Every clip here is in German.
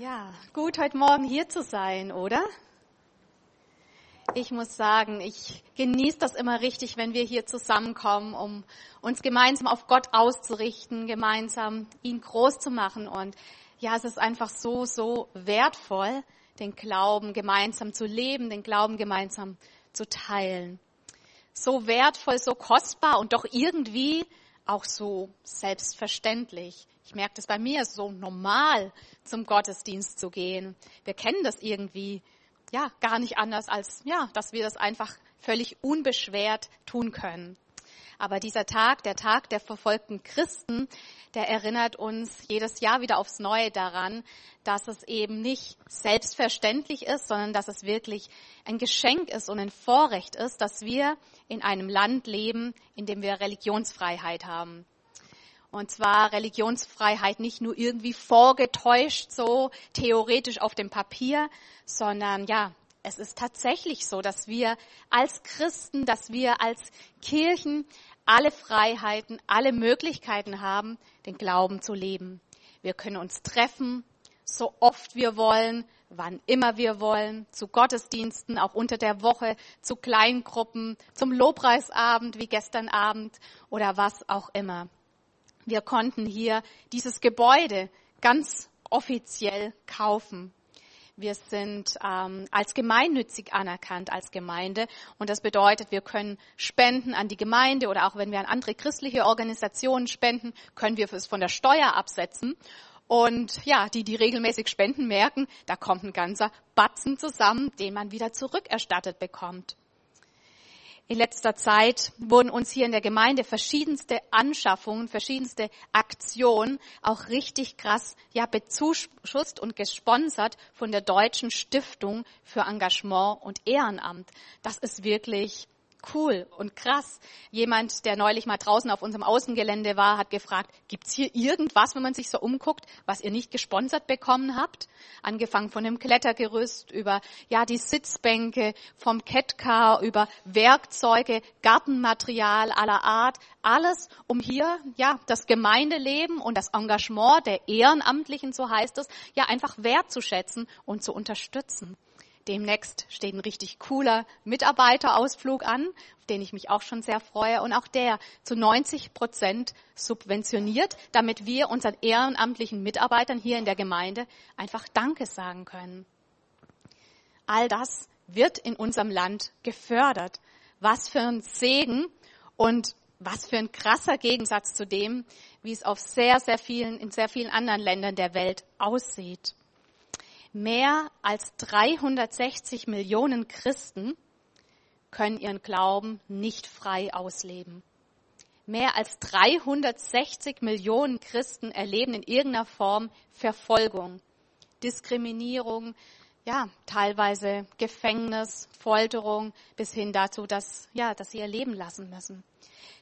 Ja, gut, heute Morgen hier zu sein, oder? Ich muss sagen, ich genieße das immer richtig, wenn wir hier zusammenkommen, um uns gemeinsam auf Gott auszurichten, gemeinsam ihn groß zu machen. Und ja, es ist einfach so, so wertvoll, den Glauben gemeinsam zu leben, den Glauben gemeinsam zu teilen. So wertvoll, so kostbar und doch irgendwie auch so selbstverständlich. Ich merke das bei mir, so normal zum Gottesdienst zu gehen. Wir kennen das irgendwie, ja, gar nicht anders als, ja, dass wir das einfach völlig unbeschwert tun können. Aber dieser Tag, der Tag der verfolgten Christen, der erinnert uns jedes Jahr wieder aufs Neue daran, dass es eben nicht selbstverständlich ist, sondern dass es wirklich ein Geschenk ist und ein Vorrecht ist, dass wir in einem Land leben, in dem wir Religionsfreiheit haben. Und zwar Religionsfreiheit nicht nur irgendwie vorgetäuscht, so theoretisch auf dem Papier, sondern ja, es ist tatsächlich so, dass wir als Christen, dass wir als Kirchen alle Freiheiten, alle Möglichkeiten haben, den Glauben zu leben. Wir können uns treffen, so oft wir wollen, wann immer wir wollen, zu Gottesdiensten, auch unter der Woche, zu Kleingruppen, zum Lobpreisabend wie gestern Abend oder was auch immer. Wir konnten hier dieses Gebäude ganz offiziell kaufen. Wir sind ähm, als gemeinnützig anerkannt als Gemeinde und das bedeutet, wir können spenden an die Gemeinde oder auch wenn wir an andere christliche Organisationen spenden, können wir es von der Steuer absetzen. Und ja, die, die regelmäßig spenden, merken, da kommt ein ganzer Batzen zusammen, den man wieder zurückerstattet bekommt. In letzter Zeit wurden uns hier in der Gemeinde verschiedenste Anschaffungen, verschiedenste Aktionen auch richtig krass ja bezuschusst und gesponsert von der Deutschen Stiftung für Engagement und Ehrenamt. Das ist wirklich cool und krass. Jemand, der neulich mal draußen auf unserem Außengelände war, hat gefragt, gibt's hier irgendwas, wenn man sich so umguckt, was ihr nicht gesponsert bekommen habt? Angefangen von dem Klettergerüst über, ja, die Sitzbänke, vom Catcar über Werkzeuge, Gartenmaterial aller Art. Alles, um hier, ja, das Gemeindeleben und das Engagement der Ehrenamtlichen, so heißt es, ja, einfach wertzuschätzen und zu unterstützen. Demnächst steht ein richtig cooler Mitarbeiterausflug an, auf den ich mich auch schon sehr freue. Und auch der zu 90 Prozent subventioniert, damit wir unseren ehrenamtlichen Mitarbeitern hier in der Gemeinde einfach Danke sagen können. All das wird in unserem Land gefördert. Was für ein Segen und was für ein krasser Gegensatz zu dem, wie es auf sehr, sehr vielen, in sehr vielen anderen Ländern der Welt aussieht. Mehr als 360 Millionen Christen können ihren Glauben nicht frei ausleben. Mehr als 360 Millionen Christen erleben in irgendeiner Form Verfolgung, Diskriminierung, ja, teilweise Gefängnis, Folterung, bis hin dazu, dass, ja, dass sie ihr Leben lassen müssen.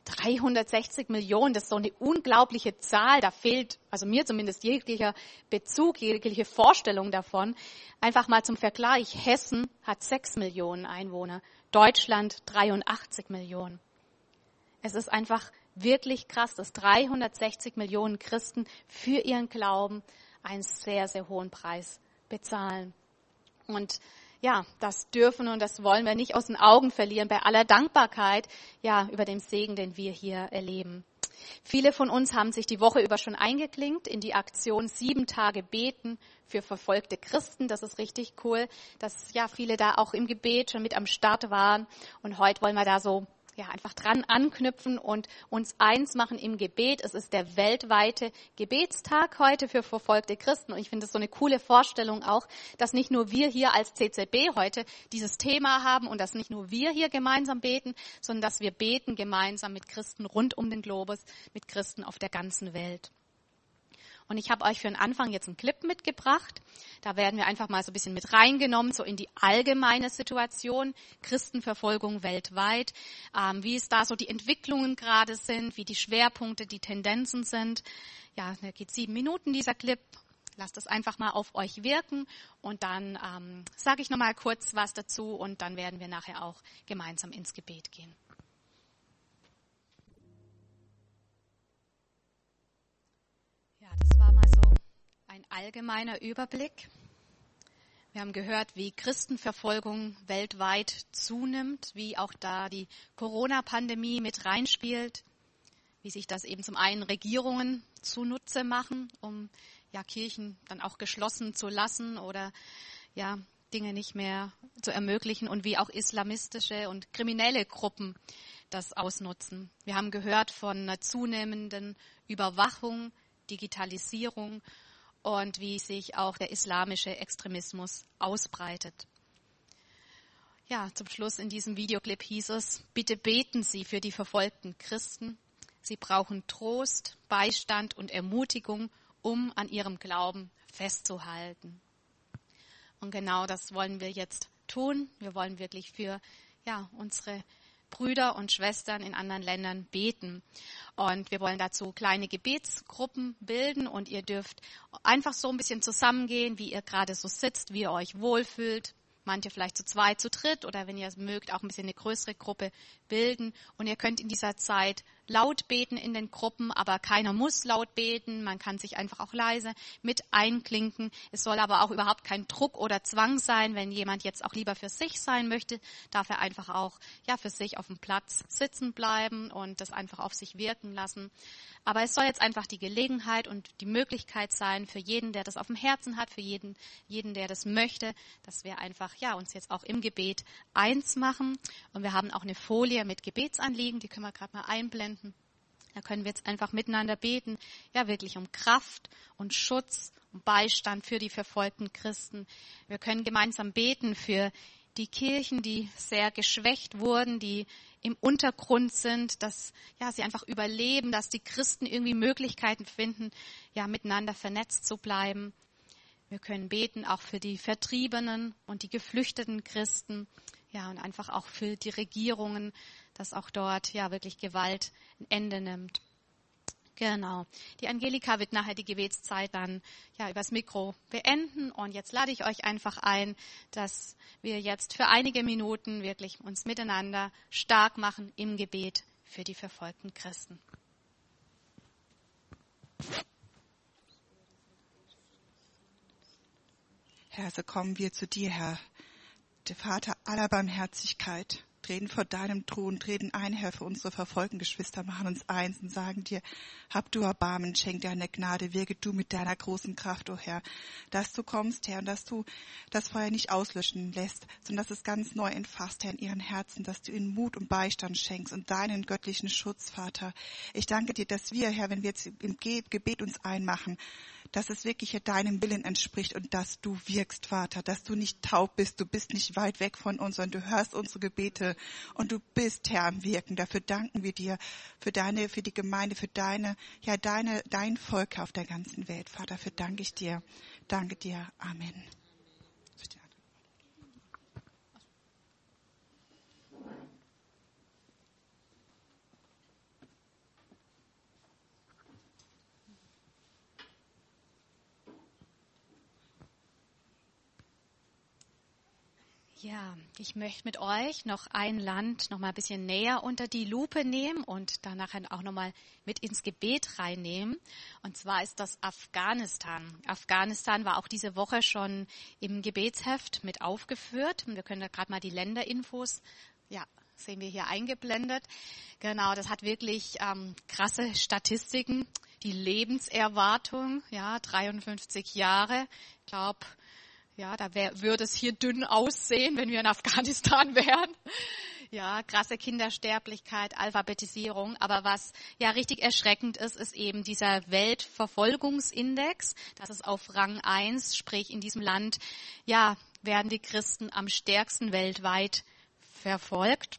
360 Millionen, das ist so eine unglaubliche Zahl. Da fehlt, also mir zumindest jeglicher Bezug, jegliche Vorstellung davon. Einfach mal zum Vergleich. Hessen hat 6 Millionen Einwohner, Deutschland 83 Millionen. Es ist einfach wirklich krass, dass 360 Millionen Christen für ihren Glauben einen sehr, sehr hohen Preis bezahlen. Und ja, das dürfen und das wollen wir nicht aus den Augen verlieren bei aller Dankbarkeit, ja, über den Segen, den wir hier erleben. Viele von uns haben sich die Woche über schon eingeklinkt in die Aktion sieben Tage beten für verfolgte Christen. Das ist richtig cool, dass ja viele da auch im Gebet schon mit am Start waren. Und heute wollen wir da so ja, einfach dran anknüpfen und uns eins machen im Gebet. Es ist der weltweite Gebetstag heute für verfolgte Christen. Und ich finde es so eine coole Vorstellung auch, dass nicht nur wir hier als CCB heute dieses Thema haben und dass nicht nur wir hier gemeinsam beten, sondern dass wir beten gemeinsam mit Christen rund um den Globus, mit Christen auf der ganzen Welt. Und ich habe euch für den Anfang jetzt einen Clip mitgebracht. Da werden wir einfach mal so ein bisschen mit reingenommen, so in die allgemeine Situation, Christenverfolgung weltweit, ähm, wie es da so die Entwicklungen gerade sind, wie die Schwerpunkte, die Tendenzen sind. Ja, da geht sieben Minuten dieser Clip. Lasst es einfach mal auf euch wirken und dann ähm, sage ich nochmal kurz was dazu und dann werden wir nachher auch gemeinsam ins Gebet gehen. Ein allgemeiner Überblick. Wir haben gehört, wie Christenverfolgung weltweit zunimmt, wie auch da die Corona-Pandemie mit reinspielt, wie sich das eben zum einen Regierungen zunutze machen, um ja Kirchen dann auch geschlossen zu lassen oder ja Dinge nicht mehr zu ermöglichen und wie auch islamistische und kriminelle Gruppen das ausnutzen. Wir haben gehört von einer zunehmenden Überwachung, Digitalisierung und wie sich auch der islamische Extremismus ausbreitet. Ja, zum Schluss in diesem Videoclip hieß es, bitte beten Sie für die verfolgten Christen. Sie brauchen Trost, Beistand und Ermutigung, um an ihrem Glauben festzuhalten. Und genau das wollen wir jetzt tun. Wir wollen wirklich für ja, unsere Brüder und Schwestern in anderen Ländern beten. Und wir wollen dazu kleine Gebetsgruppen bilden und ihr dürft einfach so ein bisschen zusammengehen, wie ihr gerade so sitzt, wie ihr euch wohlfühlt. Manche vielleicht zu zweit, zu dritt oder wenn ihr es mögt, auch ein bisschen eine größere Gruppe bilden. Und ihr könnt in dieser Zeit laut beten in den Gruppen, aber keiner muss laut beten. Man kann sich einfach auch leise mit einklinken. Es soll aber auch überhaupt kein Druck oder Zwang sein. Wenn jemand jetzt auch lieber für sich sein möchte, darf er einfach auch ja für sich auf dem Platz sitzen bleiben und das einfach auf sich wirken lassen. Aber es soll jetzt einfach die Gelegenheit und die Möglichkeit sein für jeden, der das auf dem Herzen hat, für jeden, jeden, der das möchte, dass wir einfach ja uns jetzt auch im Gebet eins machen. Und wir haben auch eine Folie mit Gebetsanliegen, die können wir gerade mal einblenden. Da können wir jetzt einfach miteinander beten, ja wirklich um Kraft und Schutz und Beistand für die verfolgten Christen. Wir können gemeinsam beten für die Kirchen, die sehr geschwächt wurden, die im Untergrund sind, dass ja sie einfach überleben, dass die Christen irgendwie Möglichkeiten finden, ja miteinander vernetzt zu bleiben. Wir können beten auch für die Vertriebenen und die geflüchteten Christen, ja und einfach auch für die Regierungen, dass auch dort ja wirklich Gewalt ein Ende nimmt. Genau. Die Angelika wird nachher die Gebetszeit dann ja übers Mikro beenden und jetzt lade ich euch einfach ein, dass wir jetzt für einige Minuten wirklich uns miteinander stark machen im Gebet für die verfolgten Christen. Herr, so kommen wir zu dir, Herr, der Vater aller Barmherzigkeit treten vor deinem Thron, treten ein, Herr, für unsere verfolgten Geschwister, machen uns eins und sagen dir, hab du Erbarmen, schenk deine Gnade, wirke du mit deiner großen Kraft, o oh Herr, dass du kommst, Herr, und dass du das Feuer nicht auslöschen lässt, sondern dass es ganz neu entfasst, Herr, in ihren Herzen, dass du ihnen Mut und Beistand schenkst und deinen göttlichen Schutz, Vater. Ich danke dir, dass wir, Herr, wenn wir jetzt im Gebet uns einmachen, dass es wirklich deinem Willen entspricht und dass du wirkst, Vater, dass du nicht taub bist, du bist nicht weit weg von uns, sondern du hörst unsere Gebete und du bist, Herr, am Wirken. Dafür danken wir dir, für deine, für die Gemeinde, für deine, ja, deine, dein Volk auf der ganzen Welt. Vater, dafür danke ich dir. Danke dir. Amen. Ja, ich möchte mit euch noch ein Land noch mal ein bisschen näher unter die Lupe nehmen und danach auch noch mal mit ins Gebet reinnehmen. Und zwar ist das Afghanistan. Afghanistan war auch diese Woche schon im Gebetsheft mit aufgeführt. Wir können da gerade mal die Länderinfos, ja, sehen wir hier eingeblendet. Genau, das hat wirklich ähm, krasse Statistiken. Die Lebenserwartung, ja, 53 Jahre. Ich glaube, ja, da wär, würde es hier dünn aussehen, wenn wir in Afghanistan wären. Ja, krasse Kindersterblichkeit, Alphabetisierung. Aber was ja richtig erschreckend ist, ist eben dieser Weltverfolgungsindex. Das ist auf Rang 1, sprich in diesem Land, ja, werden die Christen am stärksten weltweit verfolgt.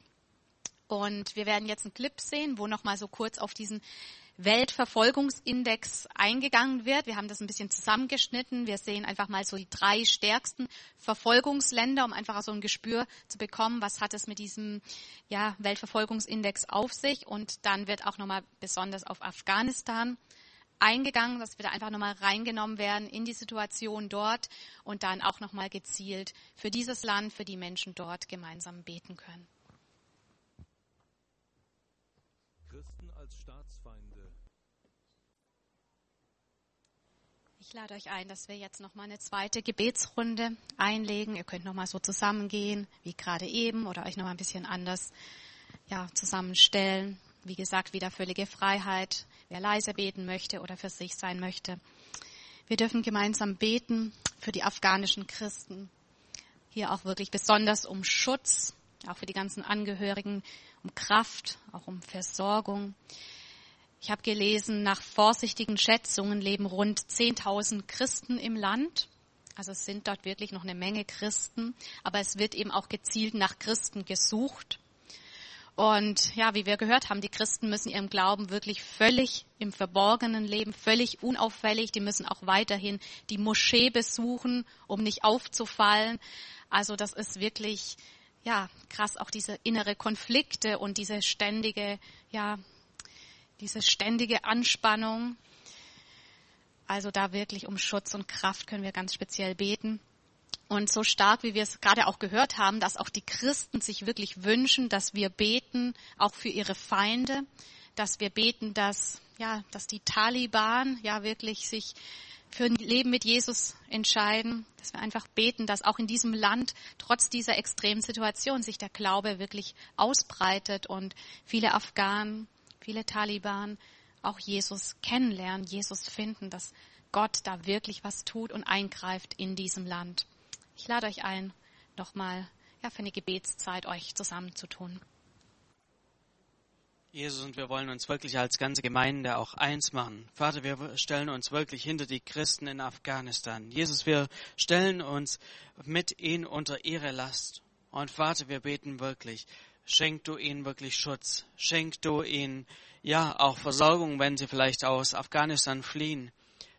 Und wir werden jetzt einen Clip sehen, wo nochmal so kurz auf diesen Weltverfolgungsindex eingegangen wird. Wir haben das ein bisschen zusammengeschnitten. Wir sehen einfach mal so die drei stärksten Verfolgungsländer, um einfach so ein Gespür zu bekommen, was hat es mit diesem ja, Weltverfolgungsindex auf sich. Und dann wird auch nochmal besonders auf Afghanistan eingegangen, dass wir da einfach nochmal reingenommen werden in die Situation dort und dann auch nochmal gezielt für dieses Land, für die Menschen dort gemeinsam beten können. Ich lade euch ein, dass wir jetzt noch mal eine zweite Gebetsrunde einlegen. Ihr könnt noch mal so zusammengehen, wie gerade eben, oder euch noch mal ein bisschen anders ja, zusammenstellen. Wie gesagt, wieder völlige Freiheit, wer leise beten möchte oder für sich sein möchte. Wir dürfen gemeinsam beten für die afghanischen Christen. Hier auch wirklich besonders um Schutz, auch für die ganzen Angehörigen, um Kraft, auch um Versorgung. Ich habe gelesen, nach vorsichtigen Schätzungen leben rund 10.000 Christen im Land. Also es sind dort wirklich noch eine Menge Christen, aber es wird eben auch gezielt nach Christen gesucht. Und ja, wie wir gehört haben, die Christen müssen ihrem Glauben wirklich völlig im Verborgenen leben, völlig unauffällig. Die müssen auch weiterhin die Moschee besuchen, um nicht aufzufallen. Also das ist wirklich, ja, krass, auch diese innere Konflikte und diese ständige, ja, diese ständige Anspannung. Also da wirklich um Schutz und Kraft können wir ganz speziell beten. Und so stark, wie wir es gerade auch gehört haben, dass auch die Christen sich wirklich wünschen, dass wir beten, auch für ihre Feinde, dass wir beten, dass, ja, dass die Taliban ja wirklich sich für ein Leben mit Jesus entscheiden, dass wir einfach beten, dass auch in diesem Land trotz dieser extremen Situation sich der Glaube wirklich ausbreitet und viele Afghanen viele Taliban auch Jesus kennenlernen, Jesus finden, dass Gott da wirklich was tut und eingreift in diesem Land. Ich lade euch ein, nochmal ja, für eine Gebetszeit euch zusammenzutun. Jesus, und wir wollen uns wirklich als ganze Gemeinde auch eins machen. Vater, wir stellen uns wirklich hinter die Christen in Afghanistan. Jesus, wir stellen uns mit ihnen unter ihre Last. Und Vater, wir beten wirklich, schenk du ihnen wirklich Schutz, schenk du ihnen ja auch Versorgung, wenn sie vielleicht aus Afghanistan fliehen,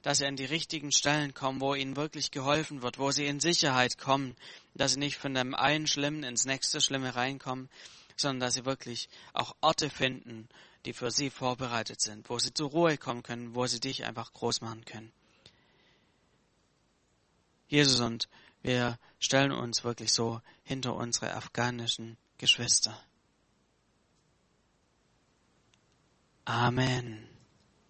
dass sie an die richtigen Stellen kommen, wo ihnen wirklich geholfen wird, wo sie in Sicherheit kommen, dass sie nicht von dem einen Schlimmen ins nächste Schlimme reinkommen, sondern dass sie wirklich auch Orte finden, die für sie vorbereitet sind, wo sie zur Ruhe kommen können, wo sie dich einfach groß machen können. Jesus und wir stellen uns wirklich so hinter unsere afghanischen Geschwister. Amen.